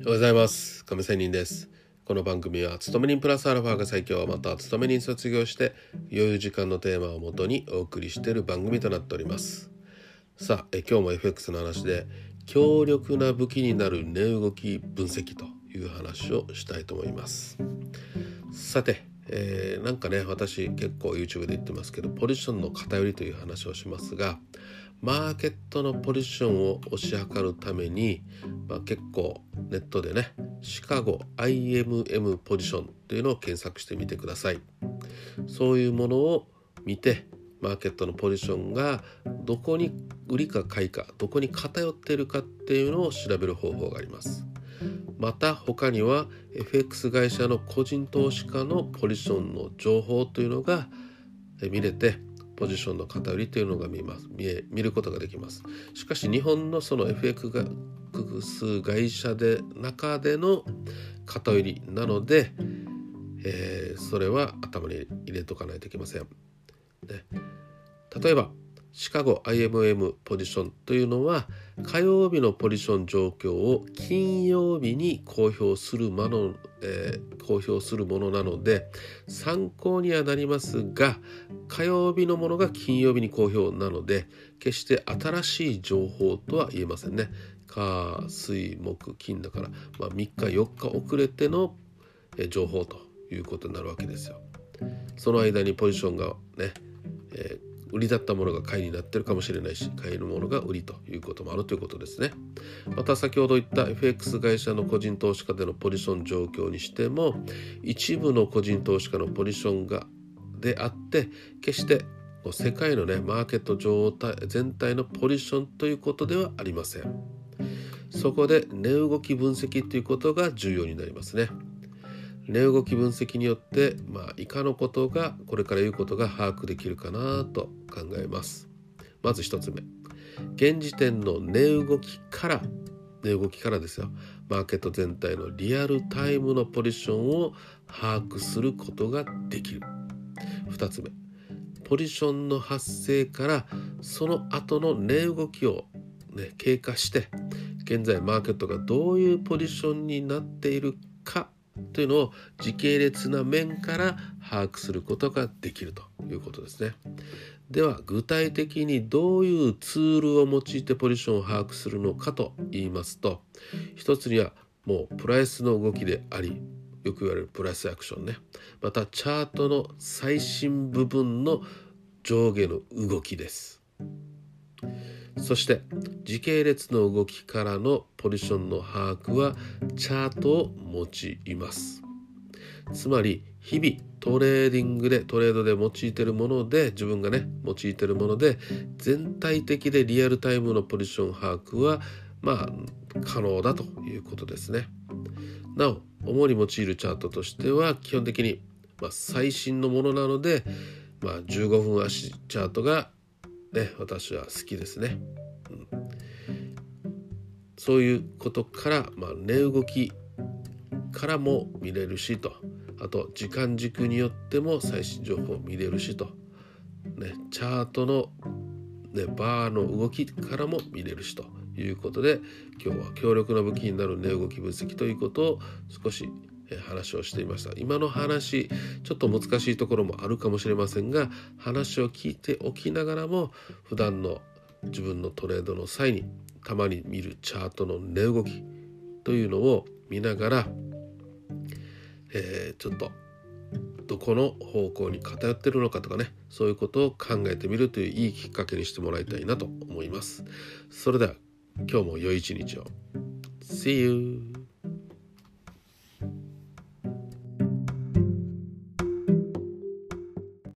おはようございます。亀仙人です。この番組は勤め人プラスアルファが最強また勤め人卒業して余裕時間のテーマをもとにお送りしている番組となっております。さあえ今日も FX の話で強力な武器になる値動き分析という話をしたいと思います。さてえー、なんかね私結構 YouTube で言ってますけどポジションの偏りという話をしますがマーケットのポジションを推し量るために、まあ、結構ネットでねシカゴ IMM ポジションというのを検索してみてください。そういうものを見てマーケットのポジションがどこに売りか買いかどこに偏っているかっていうのを調べる方法があります。また他には FX 会社の個人投資家のポジションの情報というのが見れてポジションの偏りというのが見ます。見え見ることができます。しかし日本のその FX 会社で中での偏りなので、えー、それは頭に入れとかないといけません、ね、例えばシカゴ IMM ポジションというのは火曜日のポジション状況を金曜日に公表するもの、えー、公表するものなので参考にはなりますが火曜日のものが金曜日に公表なので決して新しい情報とは言えませんね。火水木金だから、まあ、3日4日遅れての情報ということになるわけですよ。その間にポジションがね、えー売りだったものが買いになってるかもしれないし買えるものが売りということもあるということですね。また先ほど言った FX 会社の個人投資家でのポジション状況にしても一部の個人投資家のポジションがであって決して世界のねマーケット状態全体のポジションということではありません。そこで値動き分析ということが重要になりますね。値動き分析によって、まあ、以下のことがこれから言うことが把握できるかなと考えます。まず1つ目。現時点の値動きから値動きからですよ。マーケット全体のリアルタイムのポジションを把握することができる。2つ目。ポジションの発生からその後の値動きを、ね、経過して現在マーケットがどういうポジションになっているかというのを時系列な面から把握することができるということですね。では具体的にどういうツールを用いてポジションを把握するのかと言いますと一つにはもうプライスの動きでありよく言われるプライスアクションねまたチャートの最新部分の上下の動きですそして時系列の動きからのポジションの把握はチャートを用います。つまり日々トレーディングでトレードで用いているもので自分がね用いているもので全体的でリアルタイムのポジション把握はまあ可能だということですね。なお主に用いるチャートとしては基本的に、まあ、最新のものなので、まあ、15分足チャートがね私は好きですね、うん、そういうことから、まあ、値動きからも見れるしと。あと時間軸によっても最新情報見れるしと、ね、チャートの、ね、バーの動きからも見れるしということで今日は強力な武器になる値動き分析ということを少し話をしていました今の話ちょっと難しいところもあるかもしれませんが話を聞いておきながらも普段の自分のトレードの際にたまに見るチャートの値動きというのを見ながら、えー、ちょっとどこの方向に偏ってるのかとかねそういうことを考えてみるといういいきっかけにしてもらいたいなと思います。それでは今日も良い一日を。See you!